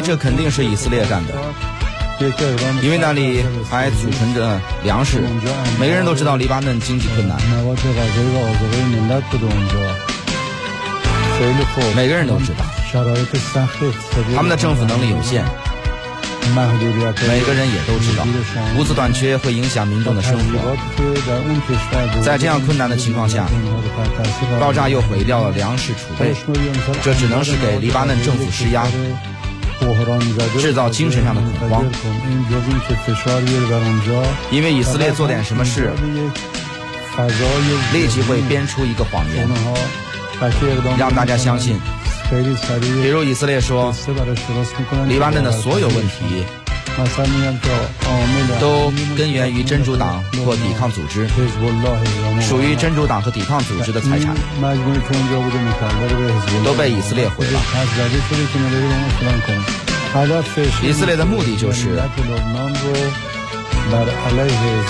这肯定是以色列干的，因为那里还储存着粮食。每个人都知道黎巴嫩经济困难，每个人都知道，他们的政府能力有限。每个人也都知道，物资短缺会影响民众的生活。在这样困难的情况下，爆炸又毁掉了粮食储备，这只能是给黎巴嫩政府施压，制造精神上的恐慌。因为以色列做点什么事，立即会编出一个谎言，让大家相信。比如以色列说，黎巴嫩的所有问题都根源于真主党或抵抗组织，属于真主党和抵抗组织的财产都被以色列毁了。以色列的目的就是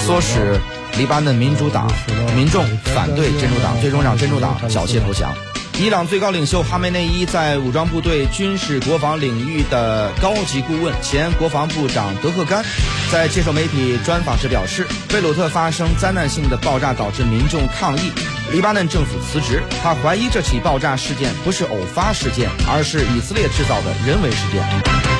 唆使黎巴嫩民主党民众反对真主党，最终让真主党缴械投降。伊朗最高领袖哈梅内伊在武装部队军事国防领域的高级顾问、前国防部长德赫甘，在接受媒体专访时表示，贝鲁特发生灾难性的爆炸导致民众抗议，黎巴嫩政府辞职。他怀疑这起爆炸事件不是偶发事件，而是以色列制造的人为事件。